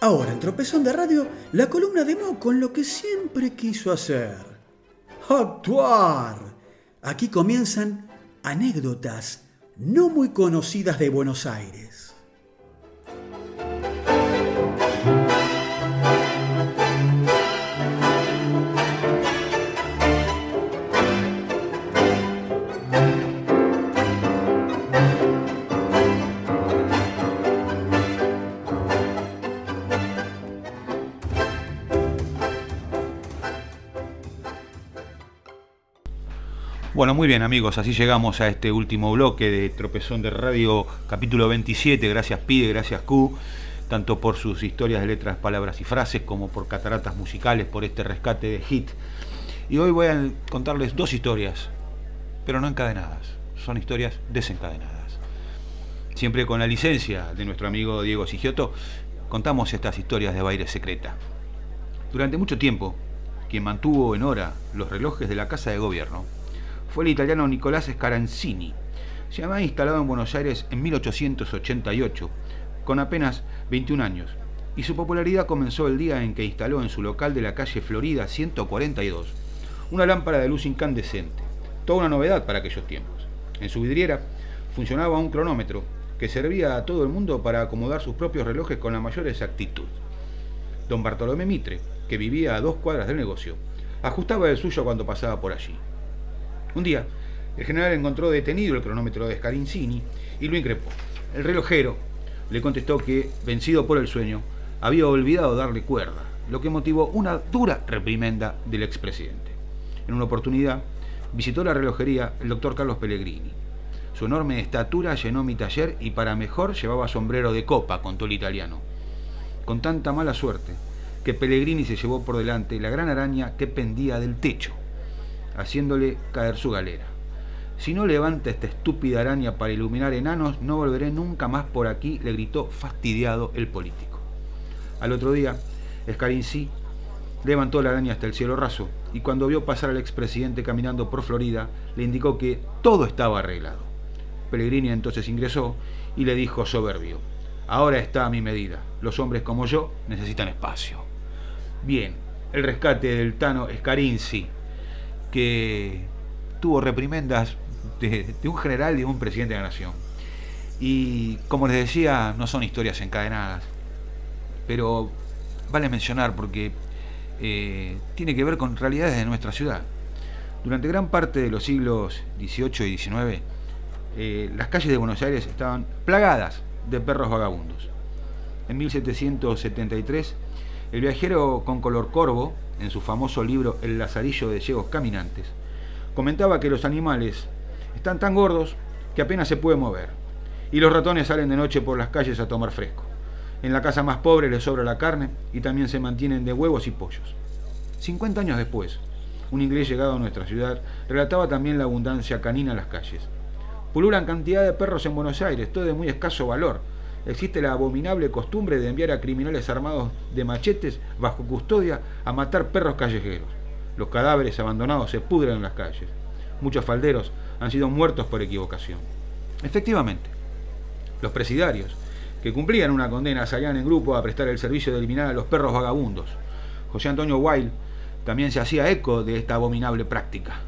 Ahora, en Tropezón de Radio, la columna de Mo con lo que siempre quiso hacer. Actuar. Aquí comienzan anécdotas no muy conocidas de Buenos Aires. Bueno, muy bien amigos, así llegamos a este último bloque de Tropezón de Radio, capítulo 27. Gracias Pide, gracias Q, tanto por sus historias de letras, palabras y frases, como por cataratas musicales, por este rescate de hit. Y hoy voy a contarles dos historias, pero no encadenadas, son historias desencadenadas. Siempre con la licencia de nuestro amigo Diego Sigioto, contamos estas historias de baile secreta. Durante mucho tiempo, quien mantuvo en hora los relojes de la Casa de Gobierno fue el italiano Nicolás Scaranzini. Se había instalado en Buenos Aires en 1888, con apenas 21 años, y su popularidad comenzó el día en que instaló en su local de la calle Florida 142 una lámpara de luz incandescente, toda una novedad para aquellos tiempos. En su vidriera funcionaba un cronómetro que servía a todo el mundo para acomodar sus propios relojes con la mayor exactitud. Don Bartolomé Mitre, que vivía a dos cuadras del negocio, ajustaba el suyo cuando pasaba por allí. Un día, el general encontró detenido el cronómetro de Scarincini y lo increpó. El relojero le contestó que, vencido por el sueño, había olvidado darle cuerda, lo que motivó una dura reprimenda del expresidente. En una oportunidad, visitó la relojería el doctor Carlos Pellegrini. Su enorme estatura llenó mi taller y para mejor llevaba sombrero de copa, contó el italiano. Con tanta mala suerte que Pellegrini se llevó por delante la gran araña que pendía del techo haciéndole caer su galera. Si no levanta esta estúpida araña para iluminar enanos, no volveré nunca más por aquí, le gritó fastidiado el político. Al otro día, Escarinci levantó la araña hasta el cielo raso y cuando vio pasar al expresidente caminando por Florida, le indicó que todo estaba arreglado. Pellegrini entonces ingresó y le dijo soberbio, ahora está a mi medida, los hombres como yo necesitan espacio. Bien, el rescate del Tano Escarinci que tuvo reprimendas de, un general y de un presidente de la nación. Y como les decía, no son historias encadenadas, pero vale mencionar porque eh, tiene que ver con realidades de nuestra ciudad. Durante gran parte de los siglos XVIII y XIX, eh, las calles de Buenos Aires estaban plagadas de perros vagabundos. En 1773, el viajero con color corvo, en su famoso libro El Lazarillo de Ciegos Caminantes, comentaba que los animales están tan gordos que apenas se puede mover, y los ratones salen de noche por las calles a tomar fresco. En la casa más pobre les sobra la carne y también se mantienen de huevos y pollos. 50 años después, un inglés llegado a nuestra ciudad relataba también la abundancia canina en las calles. Pululan cantidad de perros en Buenos Aires, todo de muy escaso valor, existe la abominable costumbre de enviar a criminales armados de machetes bajo custodia a matar perros callejeros. Los cadáveres abandonados se pudren en las calles. Muchos falderos han sido muertos por equivocación. Efectivamente, los presidarios, que cumplían una condena, salían en grupo a prestar el servicio de eliminar a los perros vagabundos. José Antonio Wilde también se hacía eco de esta abominable práctica.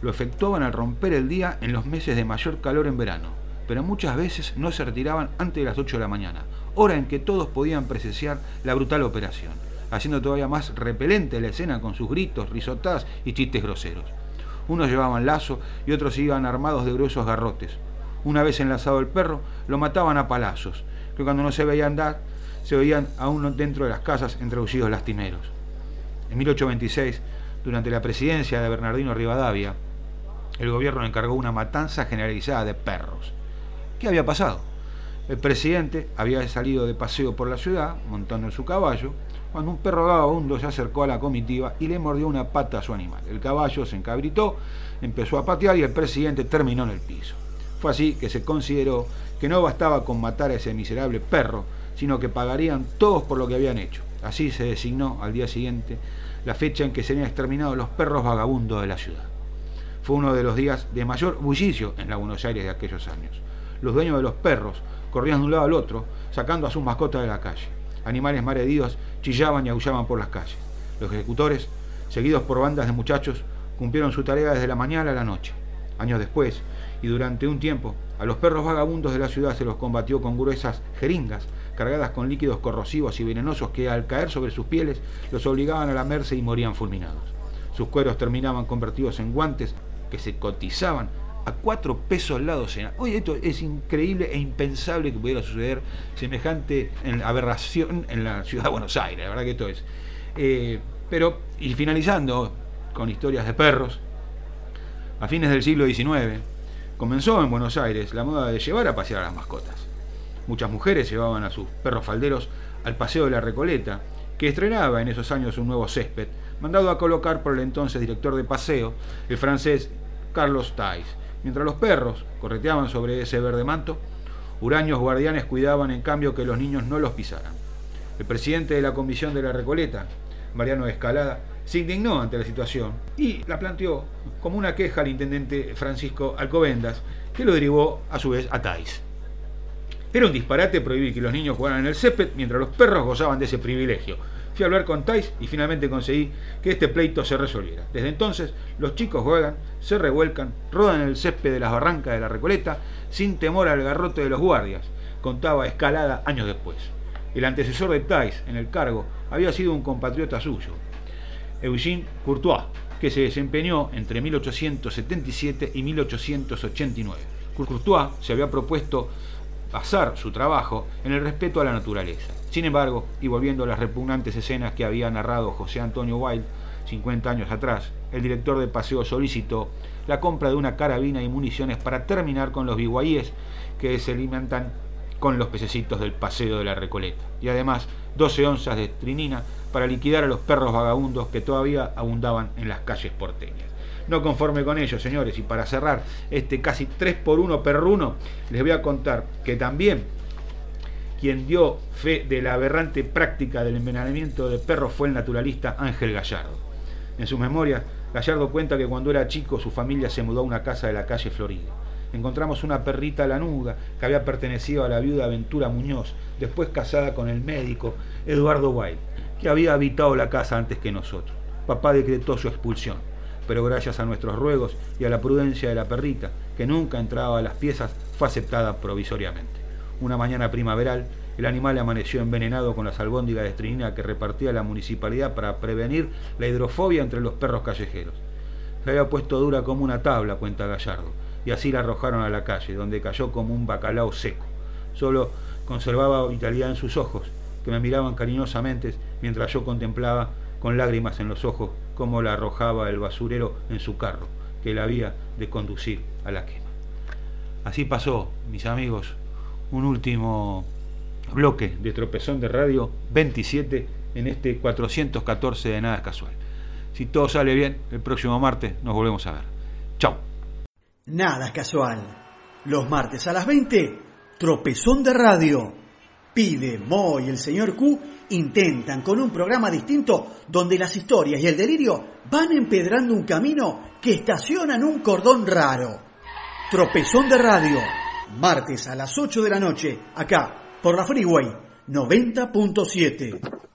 Lo efectuaban al romper el día en los meses de mayor calor en verano pero muchas veces no se retiraban antes de las 8 de la mañana, hora en que todos podían presenciar la brutal operación, haciendo todavía más repelente la escena con sus gritos, risotadas y chistes groseros. Unos llevaban lazo y otros iban armados de gruesos garrotes. Una vez enlazado el perro, lo mataban a palazos, que cuando no se veía andar, se oían aún dentro de las casas entre aullidos lastimeros. En 1826, durante la presidencia de Bernardino Rivadavia, el gobierno encargó una matanza generalizada de perros. ¿Qué había pasado? El presidente había salido de paseo por la ciudad, montando en su caballo, cuando un perro vagabundo se acercó a la comitiva y le mordió una pata a su animal. El caballo se encabritó, empezó a patear y el presidente terminó en el piso. Fue así que se consideró que no bastaba con matar a ese miserable perro, sino que pagarían todos por lo que habían hecho. Así se designó al día siguiente la fecha en que serían exterminados los perros vagabundos de la ciudad. Fue uno de los días de mayor bullicio en la Buenos Aires de aquellos años los dueños de los perros corrían de un lado al otro, sacando a sus mascotas de la calle. Animales malheridos chillaban y aullaban por las calles. Los ejecutores, seguidos por bandas de muchachos, cumplieron su tarea desde la mañana a la noche. Años después, y durante un tiempo, a los perros vagabundos de la ciudad se los combatió con gruesas jeringas cargadas con líquidos corrosivos y venenosos que al caer sobre sus pieles los obligaban a lamerse y morían fulminados. Sus cueros terminaban convertidos en guantes que se cotizaban a cuatro pesos la docena. Oye, esto es increíble e impensable que pudiera suceder semejante aberración en la ciudad de Buenos Aires, la verdad que esto es. Eh, pero, y finalizando con historias de perros, a fines del siglo XIX comenzó en Buenos Aires la moda de llevar a pasear a las mascotas. Muchas mujeres llevaban a sus perros falderos al Paseo de la Recoleta, que estrenaba en esos años un nuevo césped, mandado a colocar por el entonces director de paseo, el francés Carlos Tais, Mientras los perros correteaban sobre ese verde manto, huraños guardianes cuidaban en cambio que los niños no los pisaran. El presidente de la Comisión de la Recoleta, Mariano Escalada, se indignó ante la situación y la planteó como una queja al intendente Francisco Alcobendas, que lo derivó a su vez a Tais. Era un disparate prohibir que los niños jugaran en el césped mientras los perros gozaban de ese privilegio, Fui a hablar con Tais y finalmente conseguí que este pleito se resolviera. Desde entonces, los chicos juegan, se revuelcan, rodan el césped de las barrancas de la Recoleta sin temor al garrote de los guardias, contaba Escalada años después. El antecesor de Tais en el cargo había sido un compatriota suyo, Eugene Courtois, que se desempeñó entre 1877 y 1889. Courtois se había propuesto basar su trabajo en el respeto a la naturaleza. Sin embargo, y volviendo a las repugnantes escenas que había narrado José Antonio Wilde 50 años atrás, el director de paseo solicitó la compra de una carabina y municiones para terminar con los biguayés que se alimentan con los pececitos del paseo de la Recoleta. Y además 12 onzas de estrinina para liquidar a los perros vagabundos que todavía abundaban en las calles porteñas. No conforme con ello, señores, y para cerrar este casi 3 por 1 perruno, les voy a contar que también quien dio fe de la aberrante práctica del envenenamiento de perros fue el naturalista Ángel Gallardo. En sus memorias, Gallardo cuenta que cuando era chico su familia se mudó a una casa de la calle Florida. Encontramos una perrita lanuda que había pertenecido a la viuda Ventura Muñoz, después casada con el médico Eduardo White, que había habitado la casa antes que nosotros. Papá decretó su expulsión pero gracias a nuestros ruegos y a la prudencia de la perrita, que nunca entraba a las piezas, fue aceptada provisoriamente. Una mañana primaveral, el animal amaneció envenenado con la albóndigas de estrinina que repartía la municipalidad para prevenir la hidrofobia entre los perros callejeros. Se había puesto dura como una tabla, cuenta Gallardo, y así la arrojaron a la calle, donde cayó como un bacalao seco. Solo conservaba vitalidad en sus ojos, que me miraban cariñosamente mientras yo contemplaba con lágrimas en los ojos cómo la arrojaba el basurero en su carro, que la había de conducir a la quema. Así pasó, mis amigos, un último bloque de tropezón de radio 27 en este 414 de Nada es Casual. Si todo sale bien, el próximo martes nos volvemos a ver. Chao. Nada es casual. Los martes a las 20, tropezón de radio. Pide, Mo y el señor Q intentan con un programa distinto donde las historias y el delirio van empedrando un camino que estaciona en un cordón raro. Tropezón de radio, martes a las 8 de la noche, acá, por la Freeway 90.7.